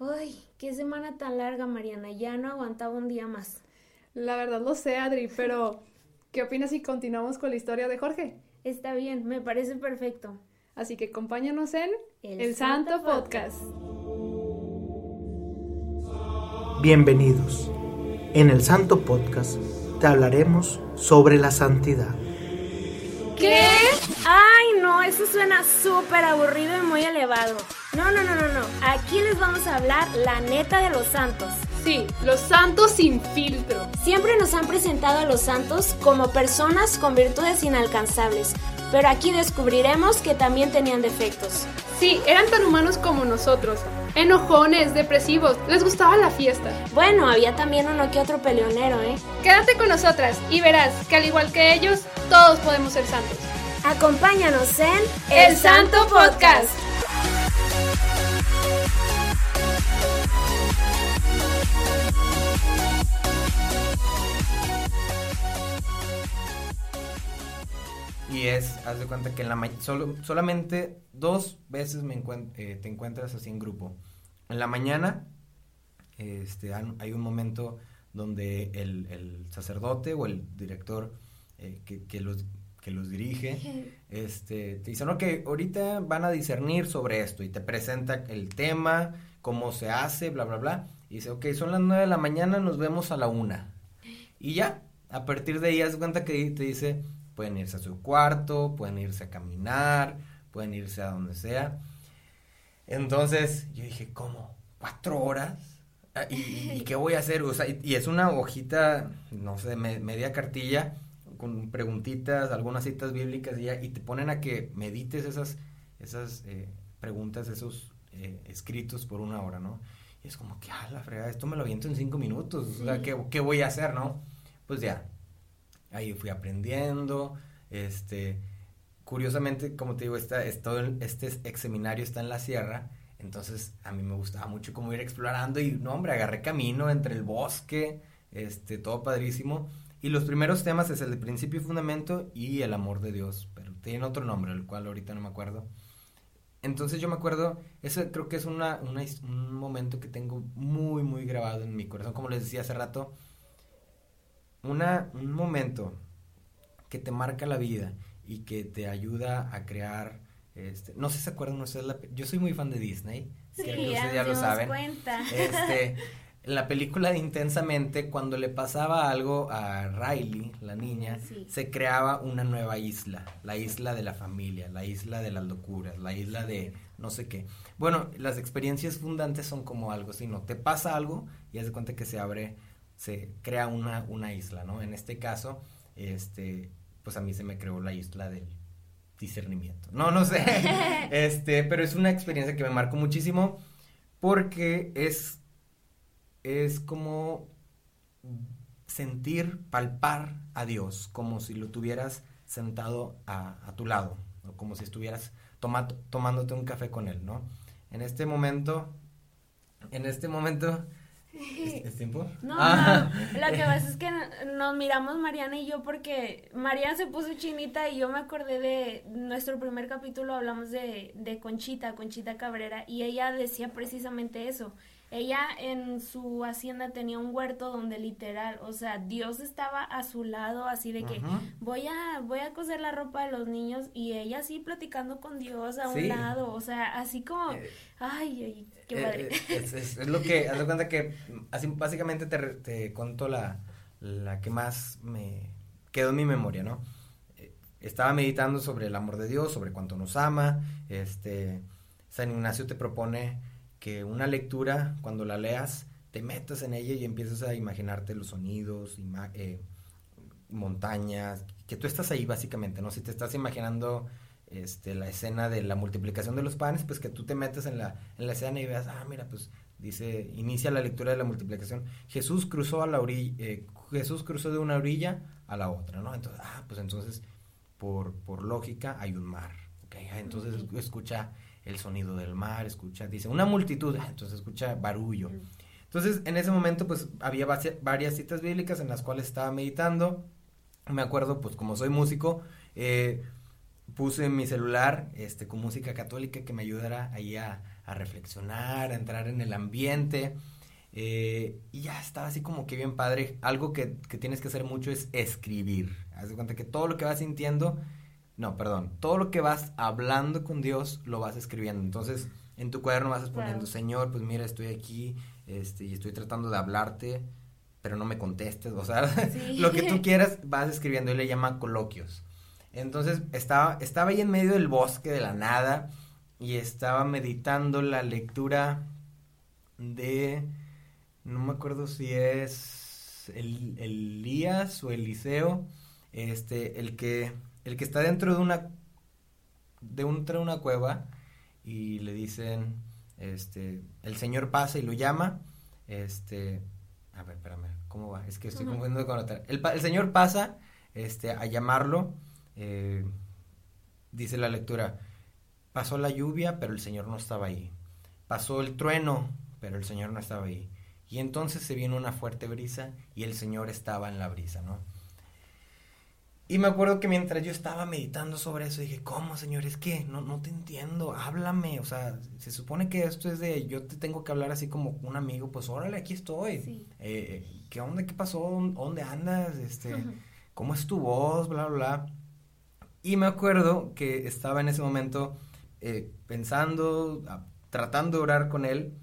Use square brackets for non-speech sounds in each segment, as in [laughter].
Ay, qué semana tan larga, Mariana. Ya no aguantaba un día más. La verdad lo sé, Adri, pero ¿qué opinas si continuamos con la historia de Jorge? Está bien, me parece perfecto. Así que acompáñanos en El, Santo, Podcast. Bienvenidos. En el Santo Podcast te hablaremos sobre la santidad. ¿Qué? Ay, no, eso suena súper aburrido y muy elevado. No, no, no, no, no. Aquí les vamos a hablar la neta de los santos. Sí, los santos sin filtro. Siempre nos han presentado a los santos como personas con virtudes inalcanzables, pero aquí descubriremos que también tenían defectos. Sí, eran tan humanos como nosotros. Enojones, depresivos, les gustaba la fiesta. Bueno, había también uno que otro peleonero, ¿eh? Quédate con nosotras y verás que al igual que ellos, todos podemos ser santos. Acompáñanos en El Santo Podcast. Y es, haz de cuenta que en la solo, solamente dos veces me eh, te encuentras así en grupo. En la mañana este, hay un momento donde el, sacerdote o el director eh, que, los, que los dirige este, te dice, no, que ahorita van a discernir sobre esto y te presenta el tema, cómo se hace, bla, bla, bla. Y dice, ok, son las nueve de la mañana, nos vemos a la una. Y ya, a partir de ahí, haz cuenta que te dice, Pueden irse a su cuarto, pueden irse a caminar, pueden irse a donde sea. Entonces yo dije, ¿cómo? ¿Cuatro horas? Ah, ¿Y, qué voy a hacer? O sea, y, es una hojita, no sé, media cartilla con preguntitas, algunas citas bíblicas y, ya, y te ponen a que medites esas, esas eh, preguntas, esos eh, escritos por una hora, ¿no? Y es como que, ah, la fregada, esto me lo aviento en cinco minutos, o sea, ¿qué, ¿qué voy a hacer, no? Pues ya, ahí fui aprendiendo, este, curiosamente, como te digo, esta, este ex seminario está en la sierra, entonces a mí me gustaba mucho como ir explorando y, no, hombre, agarré camino entre el bosque, este, todo padrísimo. Y los primeros temas es el de principio y fundamento y el amor de Dios, pero tienen otro nombre, el cual ahorita no me acuerdo. Entonces yo me acuerdo, ese creo que es una, un momento que tengo muy, muy grabado en mi corazón, como les decía hace rato, una, un momento que te marca la vida y que te ayuda a crear, este, no sé si se acuerdan ustedes, la, yo soy muy fan de Disney, sí, ya, lo saben. Cuenta. Este, [laughs] en la película de Intensamente, cuando le pasaba algo a Riley, la niña, se creaba una nueva isla, la isla de la familia, la isla de las locuras, la isla de no sé qué. Bueno, las experiencias fundantes son como algo así, ¿no? Te pasa algo y haz de cuenta que se abre se crea una, una isla, ¿no? En este caso, este, pues a mí se me creó la isla del discernimiento. No, no sé. [laughs] este, pero es una experiencia que me marcó muchísimo porque es, es como sentir, palpar a Dios, como si lo tuvieras sentado a, a tu lado, o como si estuvieras tomándote un café con él, ¿no? En este momento, en este momento, ¿Es, tiempo? No, ah. no, lo que [laughs] pasa es que nos miramos Mariana y yo porque Mariana se puso chinita y yo me acordé de nuestro primer capítulo, hablamos de, de Conchita, Conchita Cabrera, y ella decía precisamente eso, ella en su hacienda tenía un huerto donde literal, o sea, Dios estaba a su lado, así de que voy a voy a coser la ropa de los niños y ella así platicando con Dios a un lado, o sea, así como, eh, ay, ay, qué eh, padre. Eh, es, lo que, haz de cuenta que así básicamente te, te cuento la, la que más me quedó en mi memoria, ¿no? Estaba meditando sobre el amor de Dios, sobre cuánto nos ama, este, San Ignacio te propone que una lectura, cuando la leas, te metas en ella y empiezas a imaginarte los sonidos, eh, montañas, que tú estás ahí básicamente, ¿no? Si te estás imaginando este, la escena de la multiplicación de los panes, pues que tú te metas en la, en la escena y veas, ah, mira, pues dice, inicia la lectura de la multiplicación. Jesús cruzó a la orilla, eh, Jesús cruzó de una orilla a la otra, ¿no? Entonces, ah, pues entonces, por, por lógica, hay un mar, ¿okay? Entonces escucha el sonido del mar, escucha, dice, una multitud, ah, entonces escucha barullo. Entonces, en ese momento, pues, había varias citas bíblicas en las cuales estaba meditando. Me acuerdo, pues, como soy músico, eh, puse en mi celular, este, con música católica que me ayudara ahí a, a reflexionar, a entrar en el ambiente. Eh, y ya estaba así como que bien padre. Algo que, que, tienes que hacer mucho es escribir. Haz de cuenta que todo lo que vas sintiendo, no, perdón, todo lo que vas hablando con Dios lo vas escribiendo. Entonces, en tu cuaderno vas poniendo, Señor, pues mira, estoy aquí este, y estoy tratando de hablarte, pero no me contestes. O sea, [laughs] lo que tú [laughs] quieras vas escribiendo. Él le llama coloquios. Entonces, estaba, estaba ahí en medio del bosque de la nada y estaba meditando la lectura de no me acuerdo si es el, Elías o Eliseo, este, el que, el que está dentro de una, de, un, de una cueva y le dicen, este, el Señor pasa y lo llama, este, a ver, espérame, ¿cómo va? Es que estoy confundiendo con otra. El, el, Señor pasa, este, a llamarlo, eh, dice la lectura, pasó la lluvia, pero el Señor no estaba ahí. Pasó el trueno, pero el Señor no estaba ahí. Y entonces se vino una fuerte brisa y el Señor estaba en la brisa, ¿no? Y me acuerdo que mientras yo estaba meditando sobre eso, dije, ¿cómo, Señor? Es que no, no te entiendo, háblame. O sea, se supone que esto es de, yo te tengo que hablar así como un amigo, pues órale, aquí estoy. Sí. Eh, ¿Qué onda? ¿Qué pasó? ¿Dónde andas? Este, ¿Cómo es tu voz? Bla, bla, bla. Y me acuerdo que estaba en ese momento eh, pensando, tratando de orar con él.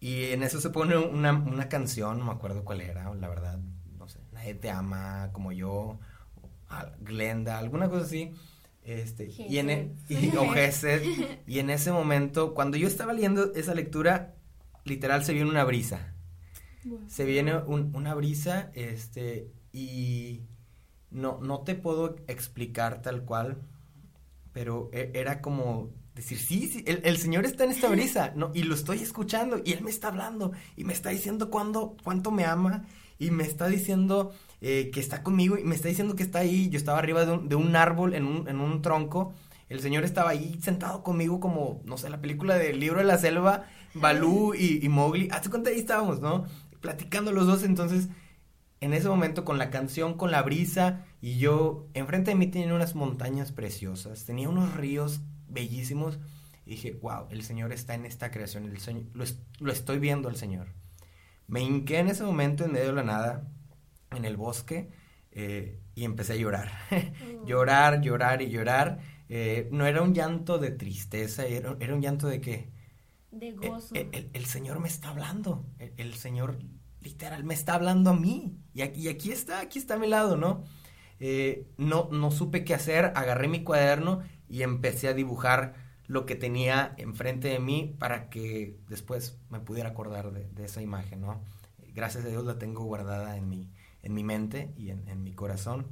Y en eso se pone una, una canción, no me acuerdo cuál era, la verdad, no sé, Nadie te ama como yo, Glenda, alguna cosa así. Este, y en e, y, o [laughs] y en ese momento, cuando yo estaba leyendo esa lectura, literal se viene una brisa. Se viene una brisa, este, y no, no te puedo explicar tal cual, pero e, era como decir, sí, sí el, Señor está en esta brisa, ¿no? Y lo estoy escuchando y Él me está hablando y me está diciendo cuándo, cuánto me ama y me está diciendo eh, que está conmigo y me está diciendo que está ahí. Yo estaba arriba de un, de un árbol en un, en un, tronco. El Señor estaba ahí sentado conmigo como, no sé, la película del libro de la selva, Balú y, y Mowgli. Hace cuenta ahí estábamos, ¿no? Platicando los dos, entonces en ese momento con la canción, con la brisa, y yo, enfrente de mí tenía unas montañas preciosas, tenía unos ríos bellísimos. Y dije, wow, el Señor está en esta creación, el Señor, lo, estoy viendo al Señor. Me hinqué en ese momento en medio de la nada, en el bosque, eh, y empecé a llorar. [laughs] Llorar, llorar y llorar. Eh, no era un llanto de tristeza, era, era un llanto de que... De gozo. El, Señor me está hablando, el, Señor literal me está hablando a mí. Y aquí, y aquí está, aquí está a mi lado, ¿no? Eh, no, no supe qué hacer, agarré mi cuaderno y empecé a dibujar lo que tenía enfrente de mí para que después me pudiera acordar de, esa imagen, ¿no? Gracias a Dios la tengo guardada en mi, en mi mente y en, mi corazón.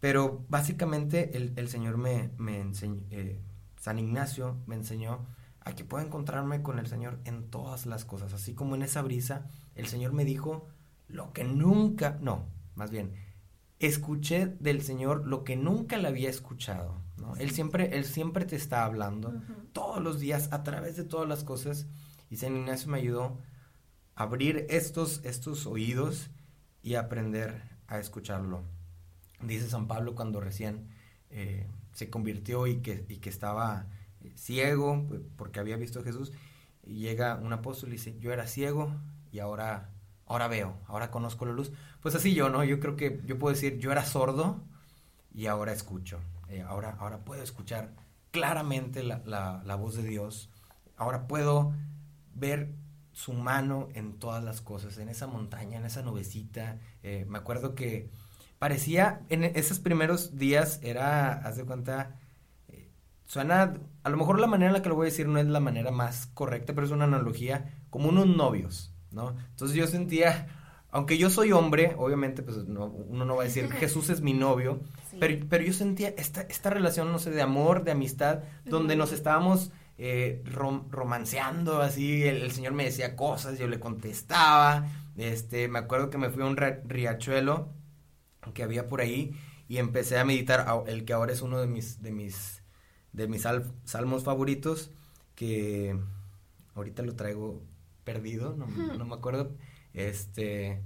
Pero básicamente el, Señor me, me enseñó, eh, San Ignacio me enseñó a que puedo encontrarme con el Señor en todas las cosas. Así como en esa brisa, el Señor me dijo lo que nunca, no, más bien, escuché del Señor lo que nunca le había escuchado. Él, siempre, él siempre te está hablando todos los días a través de todas las cosas. Y San Ignacio me ayudó a abrir estos, estos oídos y aprender a escucharlo. Dice San Pablo cuando recién eh, se convirtió y que, y que estaba eh, ciego porque había visto a Jesús. Y llega un apóstol y dice, yo era ciego y ahora, ahora veo, ahora conozco la luz. Pues así yo, ¿no? Yo creo que yo puedo decir, yo era sordo y ahora escucho. Eh, ahora, ahora puedo escuchar claramente la, la, voz de Dios, ahora puedo ver su mano en todas las cosas, en esa montaña, en esa nubecita. Eh, me acuerdo que parecía, en esos primeros días era, haz de cuenta, eh, suena, a lo mejor la manera en la que lo voy a decir no es la manera más correcta, pero es una analogía, como unos novios, ¿no? Entonces yo sentía, aunque yo soy hombre, obviamente, pues uno no va a decir [laughs] Jesús es mi novio, pero, pero yo sentía esta, esta relación, no sé, de amor, de amistad, donde nos estábamos eh, romanceando, así, el, Señor me decía cosas, yo le contestaba, este, me acuerdo que me fui a un riachuelo que había por ahí y empecé a meditar, el que ahora es uno de mis, de mis, de mis salmos favoritos, que ahorita lo traigo perdido, no, no me acuerdo, este,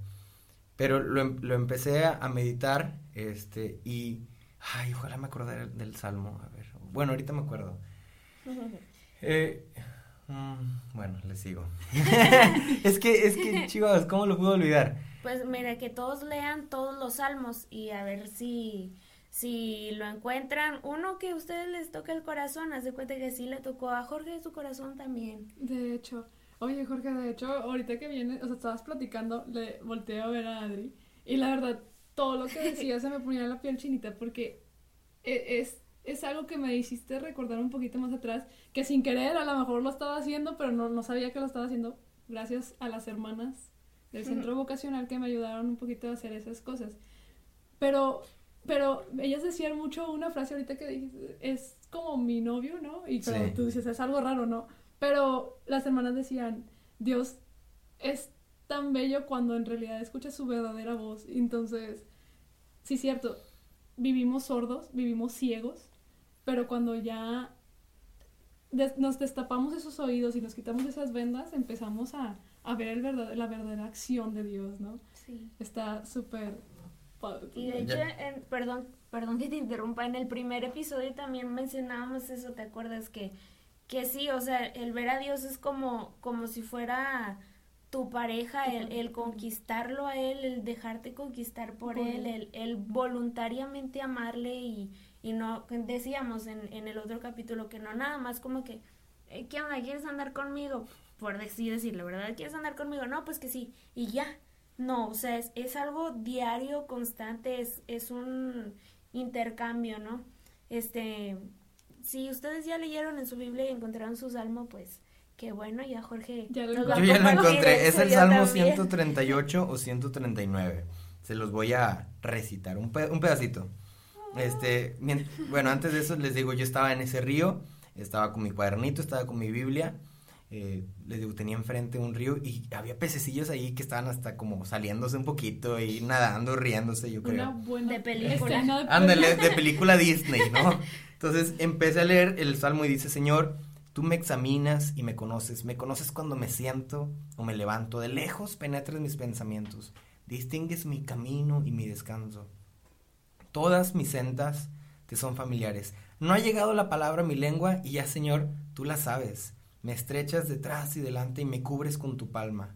pero lo, em, lo empecé a, meditar, este, y, ay, ojalá me acordara del, salmo, a ver, bueno, ahorita me acuerdo. [laughs] Eh, Mm, bueno, le sigo. [laughs] es que, es que, chicos, ¿cómo lo puedo olvidar? Pues mira, que todos lean todos los salmos y a ver si, si lo encuentran. Uno que a ustedes les toque el corazón, hace cuenta que sí le tocó a Jorge su corazón también. De hecho, oye Jorge, de hecho, ahorita que viene, o sea, estabas platicando, le volteé a ver a Adri y la verdad, todo lo que [laughs] decía se me ponía la piel chinita porque e, es es algo que me hiciste recordar un poquito más atrás, que sin querer a lo mejor lo estaba haciendo, pero no, no sabía que lo estaba haciendo gracias a las hermanas del centro vocacional que me ayudaron un poquito a hacer esas cosas. Pero, pero ellas decían mucho una frase ahorita que dijiste, es como mi novio, ¿no? Y pero tú dices, es algo raro, ¿no? Pero las hermanas decían, Dios es tan bello cuando en realidad escuchas su verdadera voz. Entonces, sí, cierto, vivimos sordos, vivimos ciegos, pero cuando ya nos destapamos esos oídos y nos quitamos esas vendas, empezamos a, ver el verdad, la verdadera acción de Dios, ¿no? Sí. Está súper Y de hecho, perdón, perdón que te interrumpa, en el primer episodio también mencionábamos eso, ¿te acuerdas? Que, que sí, o sea, el ver a Dios es como, como si fuera tu pareja, el, el conquistarlo a él, el dejarte conquistar por, él, el, el voluntariamente amarle y, y no, decíamos en, en el otro capítulo que no nada más como que, eh, ¿qué onda? ¿Quieres andar conmigo? Por decir, decirlo, ¿verdad? ¿Quieres andar conmigo? No, pues que sí. Y ya. No, o sea, es, es algo diario, constante, es, es un intercambio, ¿no? Este, si ustedes ya leyeron en su Biblia y encontraron su salmo, pues qué bueno, ya Jorge. Ya lo Yo ya lo encontré, [laughs] es el Salmo 138 o 139. Se los voy a recitar, un, un pedacito. Este, bueno, antes de eso les digo, yo estaba en ese río, estaba con mi cuadernito, estaba con mi Biblia. Eh, les digo, tenía enfrente un río y había pececillos ahí que estaban hasta como saliéndose un poquito y nadando, riéndose, yo creo. Una buena de película. Ándale, de [laughs] película Disney, ¿no? Entonces empecé a leer el salmo y dice, Señor, tú me examinas y me conoces, me conoces cuando me siento o me levanto, de lejos penetras mis pensamientos, distingues mi camino y mi descanso. Todas mis sendas te son familiares. No ha llegado la palabra a mi lengua y ya, Señor, tú la sabes. Me estrechas detrás y delante y me cubres con tu palma.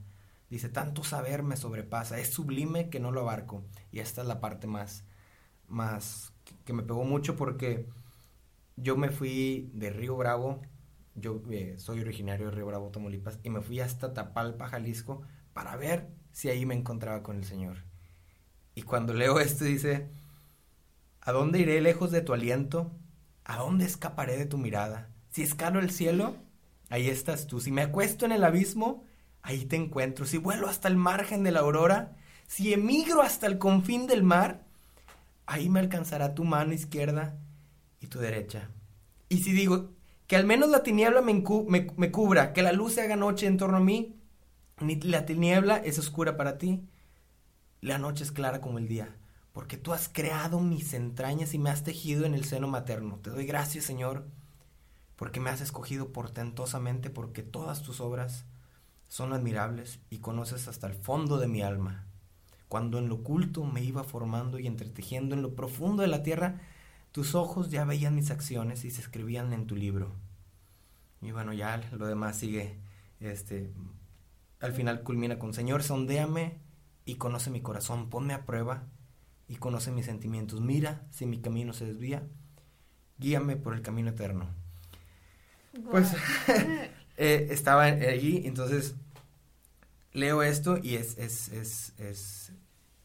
Dice, tanto saber me sobrepasa, es sublime que no lo abarco. Y esta es la parte más, más que, me pegó mucho porque yo me fui de Río Bravo, yo eh, soy originario de Río Bravo, Tamaulipas, y me fui hasta Tapalpa, Jalisco, para ver si ahí me encontraba con el Señor. Y cuando leo esto dice, ¿A dónde iré lejos de tu aliento? ¿A dónde escaparé de tu mirada? Si escalo el cielo, ahí estás tú. Si me acuesto en el abismo, ahí te encuentro. Si vuelo hasta el margen de la aurora, si emigro hasta el confín del mar, ahí me alcanzará tu mano izquierda y tu derecha. Y si digo, que al menos la tiniebla me, cubra, que la luz se haga noche en torno a mí, ni la tiniebla es oscura para ti, la noche es clara como el día porque tú has creado mis entrañas y me has tejido en el seno materno. Te doy gracias, Señor, porque me has escogido portentosamente, porque todas tus obras son admirables y conoces hasta el fondo de mi alma. Cuando en lo oculto me iba formando y entretejiendo en lo profundo de la tierra, tus ojos ya veían mis acciones y se escribían en tu libro. Y bueno, ya lo demás sigue, este, al final culmina con, Señor, sondéame y conoce mi corazón, ponme a prueba y conoce mis sentimientos. Mira si mi camino se desvía, guíame por el camino eterno. Pues [laughs] eh, estaba allí, entonces leo esto y es, es, es, es,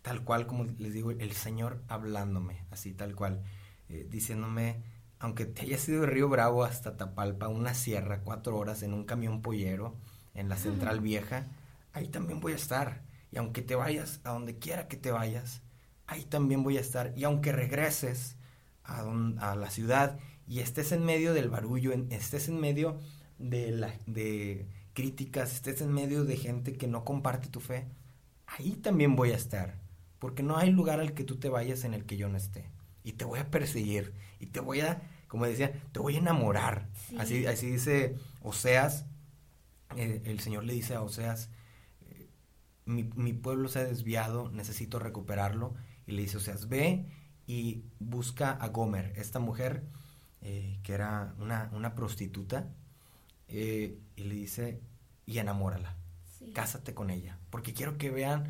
tal cual como les digo, el Señor hablándome, así tal cual, eh, diciéndome, aunque te hayas ido de Río Bravo hasta Tapalpa, una sierra, cuatro horas en un camión pollero, en la central vieja, ahí también voy a estar. Y aunque te vayas a donde quiera que te vayas, ahí también voy a estar. Y aunque regreses a, a la ciudad y estés en medio del barullo, estés en medio de, la, de críticas, estés en medio de gente que no comparte tu fe, ahí también voy a estar. Porque no hay lugar al que tú te vayas en el que yo no esté. Y te voy a perseguir. Y te voy a, como decía, te voy a enamorar. Así, así dice Oseas. Eh, el Señor le dice a Oseas, mi, mi, pueblo se ha desviado, necesito recuperarlo y le dice, o sea, ve y busca a Gomer, esta mujer eh, que era una, una, prostituta, eh, y le dice, y enamórala, cásate con ella, porque quiero que vean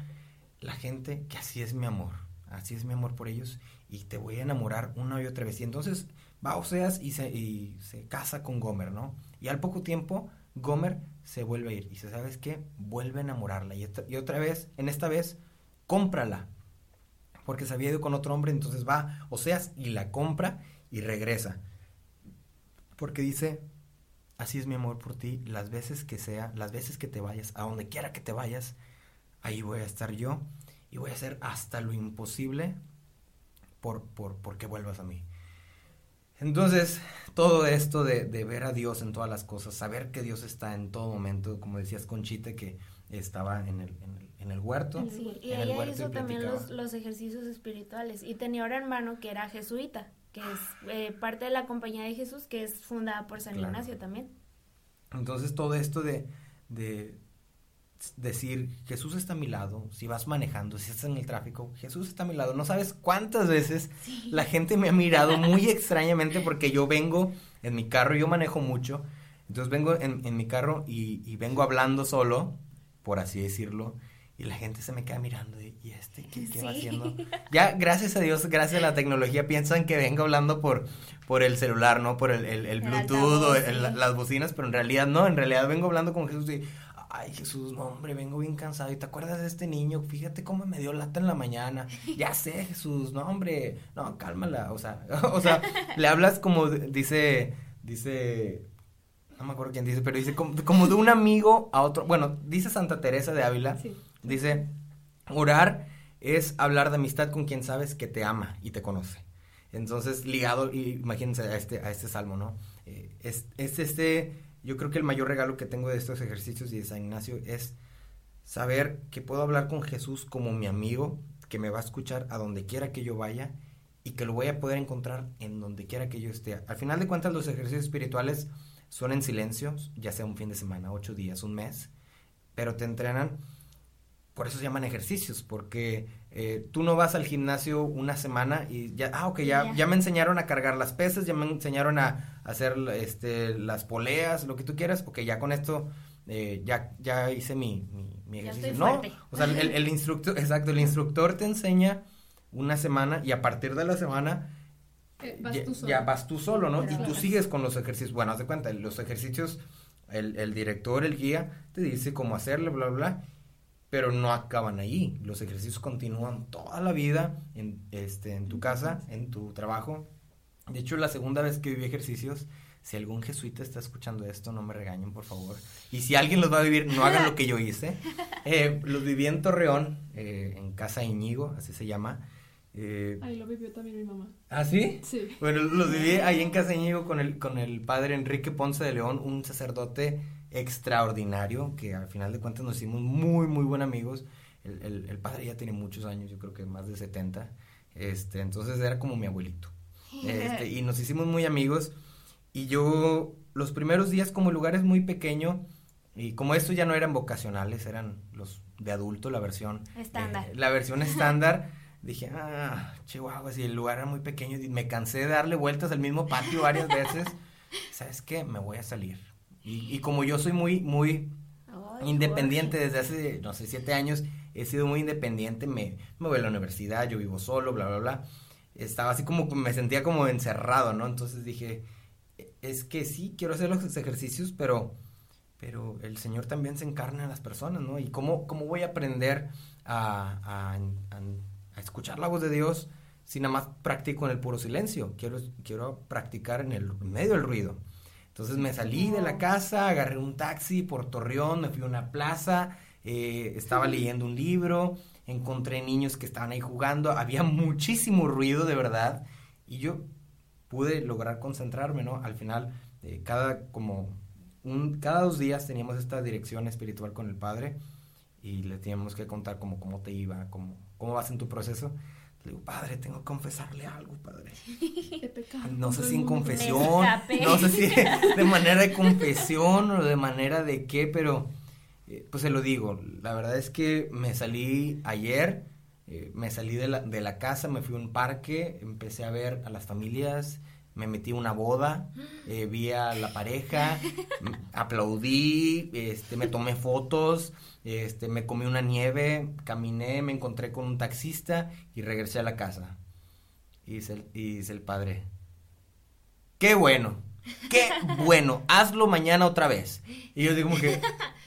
la gente que así es mi amor, así es mi amor por ellos, y te voy a enamorar una y otra vez. Y entonces va Oseas y se, y se casa con Gomer, ¿no? Y al poco tiempo, Gomer se vuelve a ir. Y dice, ¿sabes qué? Vuelve a enamorarla. Y, y otra vez, en esta vez, cómprala. Porque se había ido con otro hombre, entonces va Oseas y la compra y regresa. Porque dice, así es mi amor por ti, las veces que sea, las veces que te vayas, a donde quiera que te vayas, ahí voy a estar yo y voy a hacer hasta lo imposible por, por, por que vuelvas a mí. Entonces, todo esto de, ver a Dios en todas las cosas, saber que Dios está en todo momento, como decías Conchita, que estaba en el, en el, huerto. Sí, y ella hizo también los, los, ejercicios espirituales. Y tenía un hermano que era jesuita, que es eh, parte de la compañía de Jesús, que es fundada por San Ignacio también. Entonces, todo esto de, de decir, Jesús está a mi lado, si vas manejando, si estás en el tráfico, Jesús está a mi lado. No sabes cuántas veces la gente me ha mirado muy [laughs] extrañamente porque yo vengo en mi carro, yo manejo mucho, entonces vengo en, mi carro y, vengo hablando solo, por así decirlo, y la gente se me queda mirando y, este qué, va haciendo? [laughs] Ya, gracias a Dios, gracias a la tecnología, piensan que vengo hablando por, por el celular, ¿no? Por el, el, Bluetooth o las bocinas, pero en realidad no, en realidad vengo hablando con Jesús y ay Jesús, no hombre, vengo bien cansado. ¿Y te acuerdas de este niño? Fíjate cómo me dio lata en la mañana. [laughs] Ya sé, Jesús, no hombre, no, cálmala. O sea, [laughs] o sea, le hablas como dice, dice, no me acuerdo quién dice, pero dice como, de un amigo a otro. Bueno, dice Santa Teresa de Ávila, dice, orar es hablar de amistad con quien sabes que te ama y te conoce. Entonces, ligado, imagínense a este, a este salmo, ¿no? Eh, es, es este yo creo que el mayor regalo que tengo de estos ejercicios y de San Ignacio es saber que puedo hablar con Jesús como mi amigo, que me va a escuchar a donde quiera que yo vaya y que lo voy a poder encontrar en donde quiera que yo esté. Al final de cuentas, los ejercicios espirituales son en silencio, ya sea un fin de semana, ocho días, un mes, pero te entrenan por eso se llaman ejercicios, porque eh, tú no vas al gimnasio una semana y ya, ah, ok, ya, ya me enseñaron a cargar las pesas, ya me enseñaron a, hacer este, las poleas, lo que tú quieras, porque ya con esto eh, ya, ya hice mi, mi, ejercicio. no, o sea, el, el, instructor, exacto, el instructor te enseña una semana y a partir de la semana eh, vas ya, ya, vas tú solo, ¿no? y tú sigues con los ejercicios. Bueno, haz de cuenta, los ejercicios, el, el director, el guía, te dice cómo hacerle, bla, bla, bla pero no acaban ahí. Los ejercicios continúan toda la vida en, este, en tu casa, en tu trabajo. De hecho, la segunda vez que viví ejercicios, si algún jesuita está escuchando esto, no me regañen, por favor. Y si alguien los va a vivir, no hagan lo que yo hice. [laughs] Eh, los viví en Torreón, eh, en Casa Iñigo, así se llama. Eh, ahí lo vivió también mi mamá. ¿Ah, sí? Sí. Bueno, los viví ahí en Casa Iñigo con el, con el padre Enrique Ponce de León, un sacerdote extraordinario, que al final de cuentas nos hicimos muy, muy buenos amigos. El, el, padre ya tiene muchos años, yo creo que más de 70. Este, entonces era como mi abuelito. Este, y nos hicimos muy amigos. Y yo, los primeros días, como el lugar es muy pequeño, y como estos ya no eran vocacionales, eran los de adulto, la versión estándar. Eh, la versión [laughs] estándar. dije, ah, chihuahua, si el lugar era muy pequeño, y me cansé de darle vueltas al mismo patio varias veces. [laughs] ¿Sabes qué? Me voy a salir. Y, como yo soy muy, muy independiente desde hace, no sé, siete años, he sido muy independiente, me, me voy a la universidad, yo vivo solo, bla, bla, bla. Estaba así como, me sentía como encerrado, ¿no? Entonces dije, es que sí, quiero hacer los ejercicios, pero, pero el Señor también se encarna en las personas, ¿no? Y cómo, cómo voy a aprender a, a, a, escuchar la voz de Dios si nada más practico en el puro silencio. Quiero, quiero practicar en el en medio del ruido. Entonces me salí de la casa, agarré un taxi por Torreón, me fui a una plaza, eh, estaba leyendo un libro, encontré niños que estaban ahí jugando, había muchísimo ruido de verdad y yo pude lograr concentrarme, ¿no? Al final, eh, cada como un, cada dos días teníamos esta dirección espiritual con el Padre y le teníamos que contar como cómo te iba, cómo, cómo vas en tu proceso. Le digo, padre, tengo que confesarle algo, padre. [laughs] No sé si en confesión, no sé si de manera de confesión o de manera de qué, pero eh, pues se lo digo. La verdad es que me salí ayer, eh, me salí de la, de la casa, me fui a un parque, empecé a ver a las familias, me metí a una boda, [gasps] eh, vi a la pareja, aplaudí, este, me tomé fotos, este, me comí una nieve, caminé, me encontré con un taxista y regresé a la casa. Y dice el, y dice el padre, qué bueno, qué [laughs] bueno, hazlo mañana otra vez. Y yo digo como que,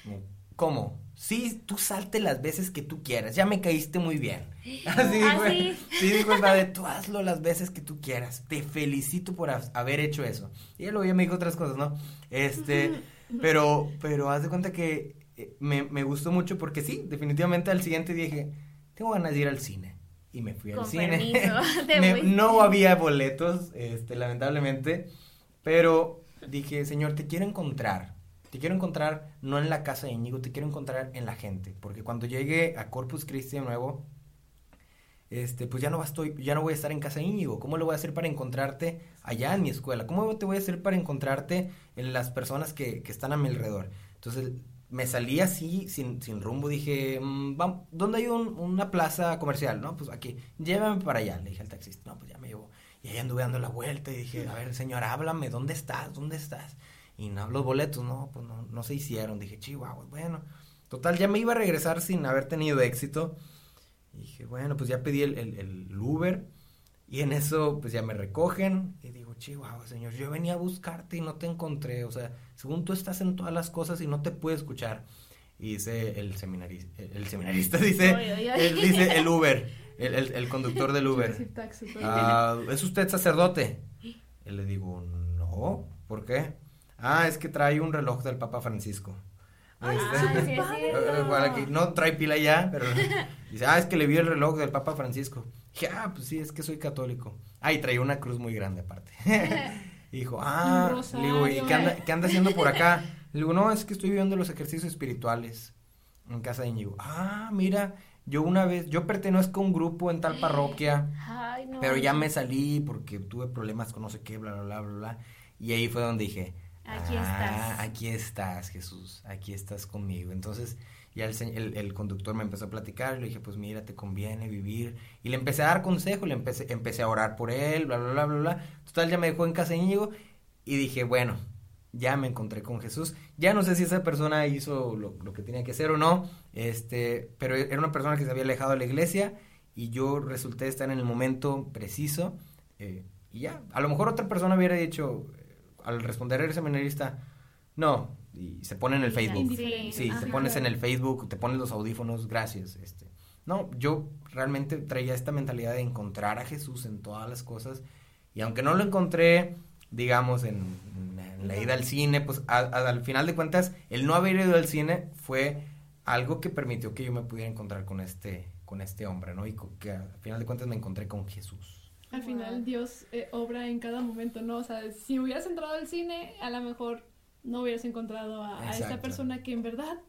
[laughs] ¿cómo? Sí, tú salte las veces que tú quieras, ya me caíste muy bien. [gasps] [laughs] Así, Ah, güey. sí. Sí, dijo el padre, tú [laughs] hazlo las veces que tú quieras, te felicito por ha- haber hecho eso. Y él luego ya me dijo otras cosas, ¿no? Este, pero, pero haz de cuenta que eh, me, me gustó mucho porque sí, definitivamente al siguiente día dije, tengo ganas de ir al cine. Y me fui al Con cine. [laughs] Me- no había boletos, este, lamentablemente, pero dije, Señor, te quiero encontrar. Te quiero encontrar no en la casa de Íñigo, te quiero encontrar en la gente. Porque cuando llegue a Corpus Christi de nuevo, este, pues ya no, estoy, ya no voy a estar en casa de Íñigo. ¿Cómo lo voy a hacer para encontrarte allá en mi escuela? ¿Cómo te voy a hacer para encontrarte en las personas que, que están a mi alrededor? Entonces me salí así, sin, sin rumbo. Dije, mm, ¿dónde hay un- una plaza comercial? No, pues aquí, llévame para allá. Le dije al taxista, no, pues ya me llevo. Y ahí anduve dando la vuelta y dije, a ver, señor, háblame, ¿dónde estás? ¿Dónde estás? Y no, los boletos, no, pues no, no se hicieron. Dije, chihuahua, bueno. Total, ya me iba a regresar sin haber tenido éxito. Y dije, bueno, pues ya pedí el, el, el Uber. Y en eso, pues ya me recogen. Y digo, chihuahua, señor, yo venía a buscarte y no te encontré. O sea, según tú estás en todas las cosas y no te puedo escuchar. Y dice el seminarista, el, el seminarista [laughs] dice, él el Uber, el, conductor del Uber. Ah, ¿Es usted sacerdote? Y le digo, no, ¿por qué? Ah, es que trae un reloj del Papa Francisco. Ay, Este, sí, no trae pila ya, pero [laughs] dice, ah, es que le vi el reloj del Papa Francisco. Dije, ah, pues sí, es que soy católico. Ah, y traía una cruz muy grande aparte. [laughs] y dijo, ah, le digo, ¿y rosario, qué anda, qué anda haciendo por acá? Le digo, no, es que estoy viviendo los ejercicios espirituales en casa de Íñigo. Ah, mira, yo una vez, yo pertenezco a un grupo en tal parroquia. Ay, no. Pero ya me salí porque tuve problemas con no sé qué, bla, bla, bla, bla, bla. Y ahí fue donde dije, Aquí "Ah, estás". aquí estás, Jesús, aquí estás conmigo. Entonces ya el, se- el, el conductor me empezó a platicar, le dije, pues mira, te conviene vivir. Y le empecé a dar consejo, le empecé, empecé a orar por él, bla, bla, bla, bla, bla. Total, ya me dejó en casa Íñigo y dije, bueno, ya me encontré con Jesús. Ya no sé si esa persona hizo lo, lo que tenía que hacer o no, este, pero era una persona que se había alejado de la iglesia y yo resulté estar en el momento preciso eh, y ya, a lo mejor otra persona hubiera dicho al responder el seminarista, no, y se pone en el Facebook. Indiferente. Sí, te pones en el Facebook, te pones los audífonos, gracias. Este. No, yo realmente traía esta mentalidad de encontrar a Jesús en todas las cosas. Y aunque no lo encontré, digamos, en, en la ida al cine, pues a- a- al final de cuentas, el no haber ido al cine fue algo que permitió que yo me pudiera encontrar con este, con este hombre, ¿no? Y que al final de cuentas me encontré con Jesús. Al final Dios eh, obra en cada momento, ¿no? O sea, si hubieras entrado al cine, a lo mejor no hubieras encontrado a, a esta persona que en verdad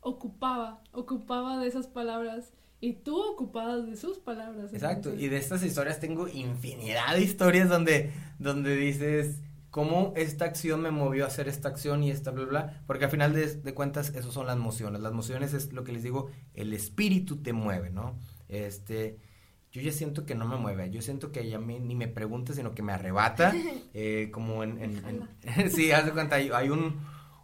ocupaba, ocupaba de esas palabras y tú ocupabas de sus palabras. Exacto, entonces- y de estas historias tengo infinidad de historias donde, donde dices cómo esta acción me movió a hacer esta acción y esta bla bla, bla, porque al final de, de cuentas eso son las emociones, las emociones es lo que les digo, el espíritu te mueve, ¿no? Este, yo ya siento que no me mueve, yo siento que ya me- ni me pregunta, sino que me arrebata, [laughs] eh, como en, en- en- [laughs] sí, haz de cuenta, hay, hay un,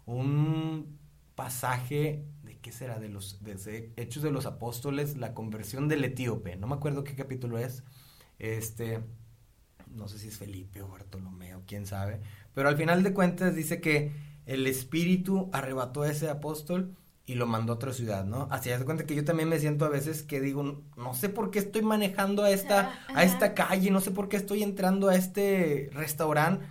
un pasaje, ¿de qué será? De los de Hechos de los Apóstoles, la conversión del etíope, no me acuerdo qué capítulo es, este, no sé si es Felipe o Bartolomeo, quién sabe, pero al final de cuentas dice que el espíritu arrebató a ese apóstol y lo mandó a otra ciudad, ¿no? Así de cuenta que yo también me siento a veces que digo, no sé por qué estoy manejando a esta, a esta calle, no sé por qué estoy entrando a este restaurante,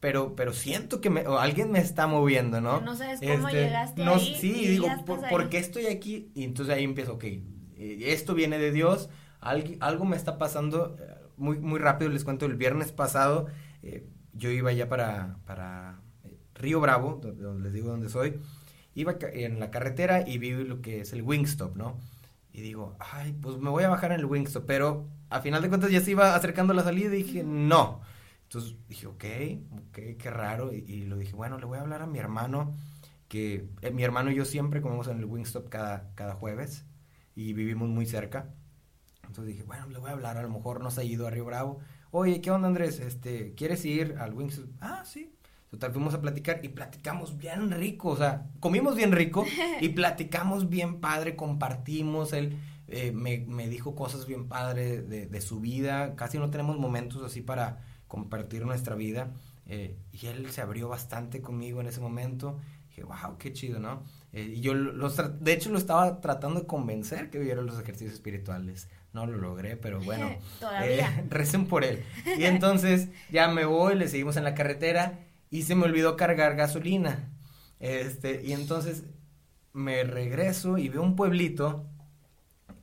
pero, pero siento que me, o alguien me está moviendo, ¿no? No sabes cómo llegaste no, ahí Sí, y digo, ¿por, qué estoy aquí? Y entonces ahí empiezo, ok, eh, esto viene de Dios, algo, algo me está pasando, eh, muy, muy rápido les cuento, el viernes pasado eh, yo iba ya para, para eh, Río Bravo, donde, donde les digo dónde soy, iba en la carretera y vi lo que es el Wingstop, ¿no? Y digo, ay, pues me voy a bajar en el Wingstop, pero a final de cuentas ya se iba acercando la salida y dije, no. Entonces dije, ok, ok, qué raro. Y, y lo dije, bueno, le voy a hablar a mi hermano, que eh, mi hermano y yo siempre comemos en el Wingstop cada, cada jueves y vivimos muy cerca. Entonces dije, bueno, le voy a hablar, a lo mejor no se ha ido a Río Bravo. oye, ¿qué onda Andrés? Este, ¿quieres ir al Wings? Ah, sí. Total, fuimos a platicar y platicamos bien rico, o sea, comimos bien rico [laughs] y platicamos bien padre, compartimos, él eh, me, me, dijo cosas bien padre de, de, su vida, casi no tenemos momentos así para compartir nuestra vida eh, y él se abrió bastante conmigo en ese momento, dije, wow, qué chido, ¿no? Eh, y yo, los, de hecho, lo estaba tratando de convencer que viviera los ejercicios espirituales, no lo logré, pero bueno, [laughs] Todavía. [laughs] recen por él. Y entonces ya me voy, le seguimos en la carretera y se me olvidó cargar gasolina. Este, y entonces me regreso y veo un pueblito,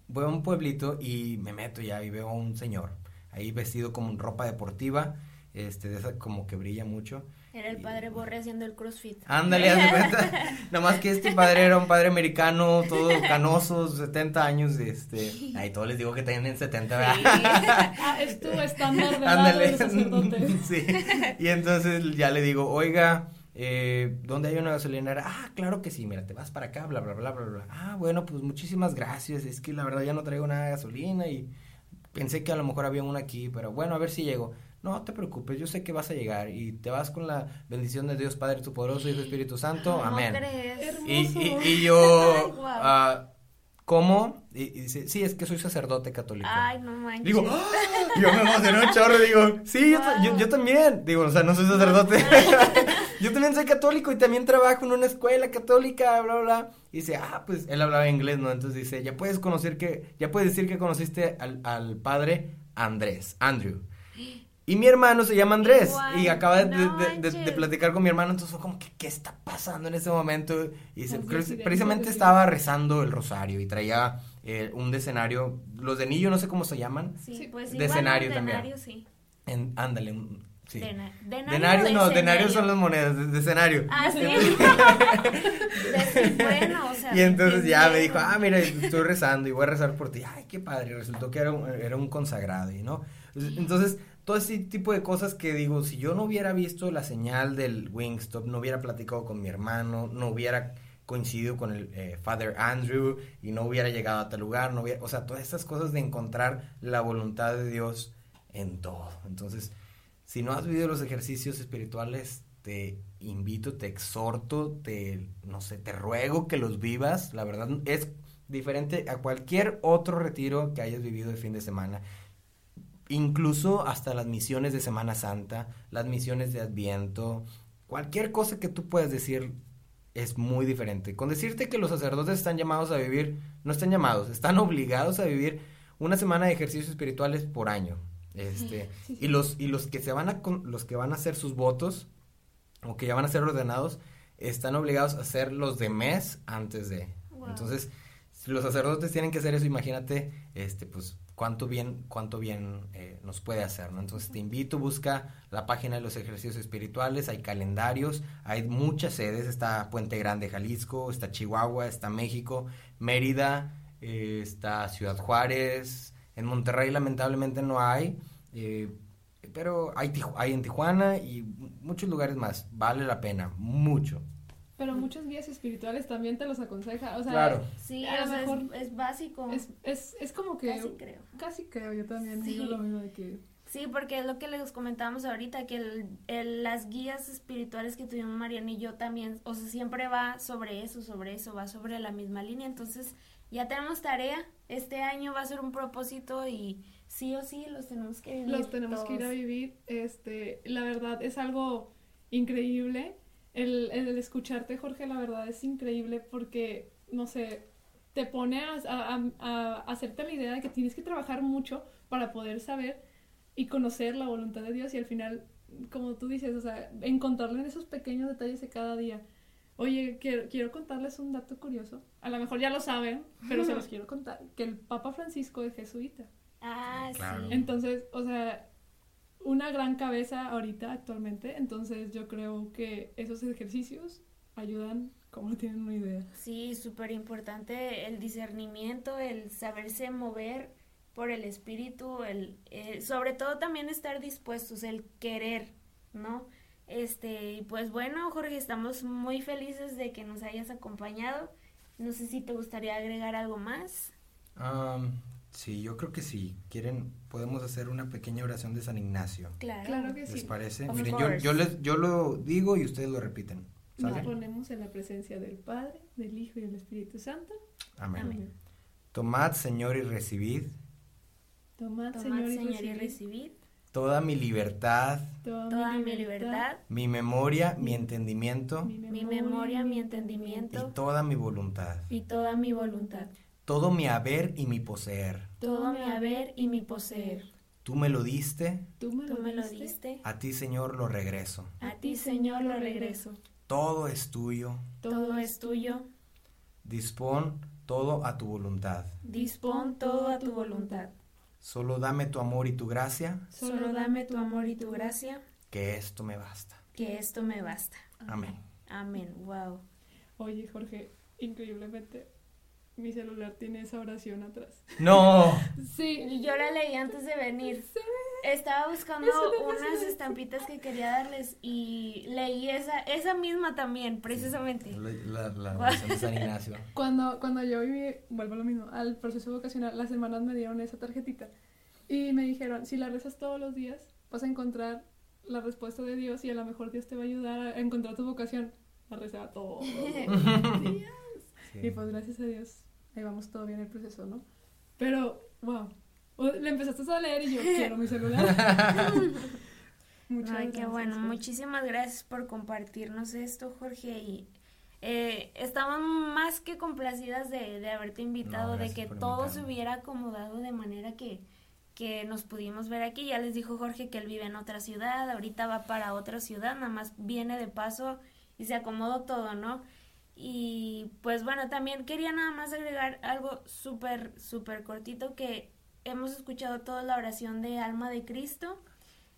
veo un pueblito y me meto ya y veo a un señor ahí vestido como en ropa deportiva, este, de esa como que brilla mucho. Era el padre Borre haciendo el crossfit. Ándale, haz de cuenta. [laughs] Nada más que este padre era un padre americano, todo canoso, 70 años, este, ahí todos les digo que tienen 70, ¿verdad? Sí. [laughs] ah, es tu estándar de Ándale. [laughs] sí. Y entonces ya le digo, oiga, eh, ¿dónde hay una gasolinera? Ah, claro que sí, mira, te vas para acá, bla, bla, bla, bla, bla. Ah, bueno, pues muchísimas gracias, es que la verdad ya no traigo nada de gasolina y pensé que a lo mejor había una aquí, pero bueno, a ver si llego. No te preocupes, yo sé que vas a llegar y te vas con la bendición de Dios Padre Todopoderoso y Hijo Espíritu Santo. Amén. Y, y, y, yo, [laughs] uh, ¿cómo? Y, y, dice, sí, es que soy sacerdote católico. Ay, no manches. Digo, ¡Ah! yo me emocioné un chorro, digo, sí, wow. yo, yo, yo, también. Digo, o sea, no soy sacerdote. [laughs] [laughs] yo también soy católico y también trabajo en una escuela católica, bla, bla, bla. Y dice, ah, pues él hablaba inglés, ¿no? Entonces dice, ya puedes conocer que, ya puedes decir que conociste al, al padre Andrés, Andrew. [gasps] Y mi hermano se llama Andrés Igual, y acaba de, no de, de, de, platicar con mi hermano, entonces fue como que, ¿qué está pasando en ese momento? Y se, precisamente estaba rezando el rosario y traía eh, un decenario, los de Nillo no sé cómo se llaman. Sí, pues decenario igual, también. Denario, sí. En, ándale, sí. Dena, denario, denario no, denario son las monedas, de, decenario. Ah, [laughs] sí. bueno, o sea. [laughs] Y entonces ya me dijo, ah, mira, estoy rezando y voy a rezar por ti. Ay, qué padre, resultó que era un, era un consagrado, ¿no? Entonces, todo ese tipo de cosas que digo, si yo no hubiera visto la señal del Wingstop, no hubiera platicado con mi hermano, no hubiera coincidido con el eh, Father Andrew y no hubiera llegado a tal lugar, no hubiera, o sea, todas estas cosas de encontrar la voluntad de Dios en todo. Entonces, si no has vivido los ejercicios espirituales, te invito, te exhorto, te, no sé, te ruego que los vivas. La verdad es diferente a cualquier otro retiro que hayas vivido el fin de semana incluso hasta las misiones de Semana Santa, las misiones de Adviento, cualquier cosa que tú puedas decir es muy diferente. Con decirte que los sacerdotes están llamados a vivir, no están llamados, están obligados a vivir una semana de ejercicios espirituales por año. Este, sí, sí, sí. y los y los que se van a los que van a hacer sus votos o que ya van a ser ordenados están obligados a hacer los de mes antes de. Wow. Entonces, si los sacerdotes tienen que hacer eso, imagínate, este pues cuánto bien, cuánto bien eh, nos puede hacer, ¿no? Entonces te invito, busca la página de los ejercicios espirituales, hay calendarios, hay muchas sedes, está Puente Grande, Jalisco, está Chihuahua, está México, Mérida, eh, está Ciudad Juárez, en Monterrey lamentablemente no hay, eh, pero hay, hay en Tijuana y muchos lugares más, vale la pena, mucho. Pero muchos guías espirituales también te los aconseja, o sea, claro. sí, a lo mejor es, es, básico. Es, es, es como que... Casi creo. Casi creo, yo también sí. digo lo mismo de que... Sí, porque es lo que les comentábamos ahorita, que el, el, las guías espirituales que tuvimos Mariana y yo también, o sea, siempre va sobre eso, sobre eso, va sobre la misma línea, entonces ya tenemos tarea, este año va a ser un propósito y sí o sí los tenemos que vivir. Los tenemos todos. que ir a vivir, este, la verdad es algo increíble, el, el, escucharte, Jorge, la verdad es increíble porque, no sé, te pone a, a, a, hacerte la idea de que tienes que trabajar mucho para poder saber y conocer la voluntad de Dios y al final, como tú dices, o sea, encontrarle en esos pequeños detalles de cada día. Oye, quiero, quiero contarles un dato curioso. A lo mejor ya lo saben, pero se los [laughs] quiero contar. Que el Papa Francisco es jesuita. Ah, Claro. sí. Entonces, o sea, una gran cabeza ahorita actualmente, entonces yo creo que esos ejercicios ayudan como no tienen una idea. Sí, súper importante el discernimiento, el saberse mover por el espíritu, el eh, sobre todo también estar dispuestos, el querer, ¿no? Este, y pues bueno, Jorge, estamos muy felices de que nos hayas acompañado. No sé si te gustaría agregar algo más. Um, Sí, yo creo que sí. Quieren, podemos hacer una pequeña oración de San Ignacio. Claro. Claro que ¿Les sí. parece? Of Miren, yo, yo, les, yo lo digo y ustedes lo repiten. Nos ponemos en la presencia del Padre, del Hijo y del Espíritu Santo. Amén. Amén. Tomad, Señor, y recibid Tomad, Tomad, Señor, y Señor, y recibid recibid toda mi libertad, toda, toda mi libertad, mi memoria, mi entendimiento mi mi memoria, mi entendimiento y toda mi voluntad. y toda mi voluntad. Todo mi haber y mi poseer. Todo mi haber y mi poseer. Tú me lo diste, Tú me, Tú me lo diste. diste. a ti, Señor, lo regreso. A ti, Señor, lo regreso. Todo es tuyo. Todo es tuyo. Dispón todo a tu voluntad. Dispón todo a tu voluntad. Solo dame tu amor y tu gracia, Solo dame tu amor y tu gracia, que esto me basta. que esto me basta. Amén. Amén. Wow. Oye, Jorge, increíblemente, mi celular tiene esa oración atrás. No. [laughs] Sí, Yo la leí antes de venir. Estaba buscando unas estampitas que quería darles y leí esa, esa misma también, precisamente. La, la, la oración de San Ignacio. [laughs] Cuando, cuando yo viví, vuelvo a lo mismo, al proceso vocacional, las hermanas me dieron esa tarjetita y me dijeron, si la rezas todos los días, vas a encontrar la respuesta de Dios y a lo mejor Dios te va a ayudar a encontrar tu vocación. La rezaba todos los [laughs] días. Y pues gracias a Dios, ahí vamos todo bien el proceso, ¿no? Pero, wow, le empezaste a leer y yo quiero mi celular. [laughs] Muchas Ay, qué bueno. Muchísimas gracias por compartirnos esto, Jorge. Y eh, estamos más que complacidas de, de haberte invitado, No, de que todo invitarme. se hubiera acomodado de manera que, que nos pudimos ver aquí. Ya les dijo Jorge que él vive en otra ciudad, ahorita va para otra ciudad, nada más viene de paso y se acomodó todo, ¿no? Y pues bueno, también quería nada más agregar algo súper, súper cortito que hemos escuchado toda la oración de Alma de Cristo.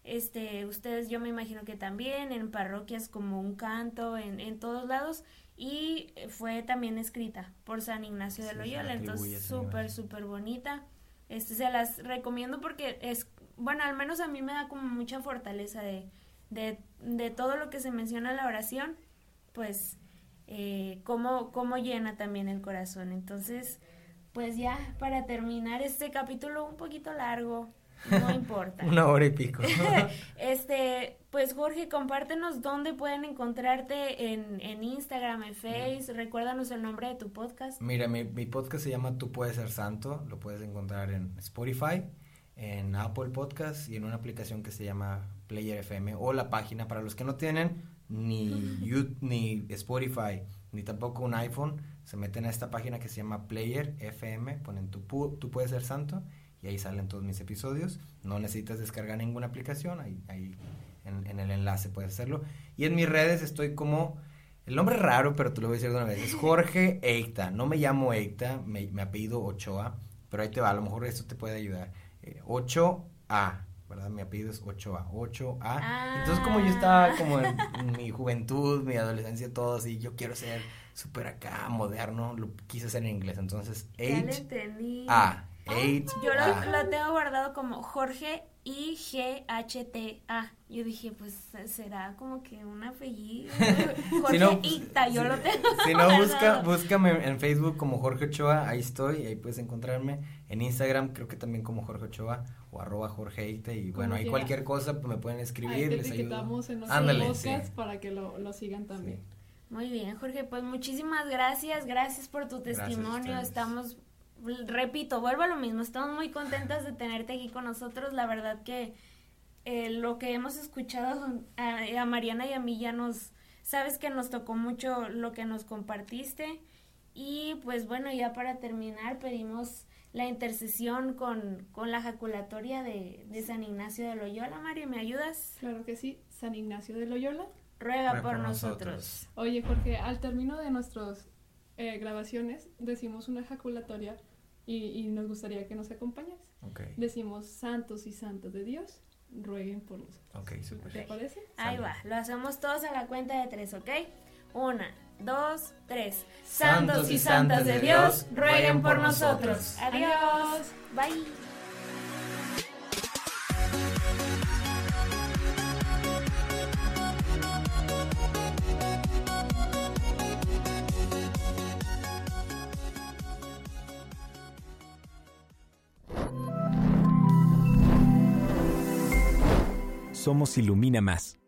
Este, ustedes yo me imagino que también en parroquias como un canto, en, en todos lados, y fue también escrita por San Ignacio de Sí, Loyola, entonces súper, súper bonita. Este, se las recomiendo porque es, bueno, al menos a mí me da como mucha fortaleza de, de, de todo lo que se menciona en la oración, pues eh, cómo, cómo llena también el corazón. Entonces, pues ya para terminar este capítulo un poquito largo, no [laughs] importa. Una hora y pico. [laughs] Este, pues Jorge, compártenos dónde pueden encontrarte en, en Instagram, en Face, recuérdanos el nombre de tu podcast. Mira, mi, mi podcast se llama Tú puedes ser santo. Lo puedes encontrar en Spotify, en Apple Podcast y en una aplicación que se llama Player FM o la página para los que no tienen ni [laughs] YouTube, ni Spotify ni tampoco un iPhone. Se meten a esta página que se llama Player FM, ponen tú, pu- tú puedes ser santo y ahí salen todos mis episodios. No necesitas descargar ninguna aplicación, ahí, ahí en, en el enlace puedes hacerlo. Y en mis redes estoy como el nombre es raro, pero te lo voy a decir de una vez. Es Jorge Eicta. No me llamo Eicta, me, me apellido Ochoa. Pero ahí te va, a lo mejor esto te puede ayudar. Eh, 8A, ¿verdad? Mi apellido es 8A. 8A. Ah. Entonces, como yo estaba como en, [laughs] mi juventud, mi adolescencia, todo así, yo quiero ser súper acá, moderno. Lo quise hacer en inglés. Entonces, Ya le 8A. entendí. 8A. Yo lo, lo tengo guardado como Jorge I G H T A. Yo dije, pues será como que un apellido. [laughs] Jorge no, pues, Icta, yo si- lo tengo. Si no, busca, búscame en Facebook como Jorge Ochoa, ahí estoy, ahí puedes encontrarme. En Instagram creo que también como Jorge Ochoa o arroba Jorge Eite y bueno, ahí cualquier cosa pues, me pueden Ahí escribir, te les ayudo. en Ándale, podcast sí. para que lo, lo sigan también. Sí. Muy bien, Jorge, pues muchísimas gracias, gracias por tu testimonio. Estamos, repito, vuelvo a lo mismo, estamos muy contentas de tenerte aquí con nosotros. La verdad que eh, lo que hemos escuchado a, a Mariana y a mí ya nos, sabes que nos tocó mucho lo que nos compartiste. Y pues bueno, ya para terminar pedimos la intercesión con, con la jaculatoria de, de San Ignacio de Loyola. Mario, ¿me ayudas? Claro que sí, San Ignacio de Loyola. Ruega Ruega por por nosotros. nosotros. Oye, Jorge, al término de nuestras eh, grabaciones decimos una ejaculatoria y, y nos gustaría que nos acompañes. Ok, Decimos santos y santas de Dios, rueguen por nosotros. ok, ¿Te súper. parece? Ahí va, lo hacemos todos a la cuenta de tres, ¿ok? Una, dos, tres. Santos y santas de Dios, rueguen por nosotros. nosotros. Adiós. Bye. Somos Ilumina Más.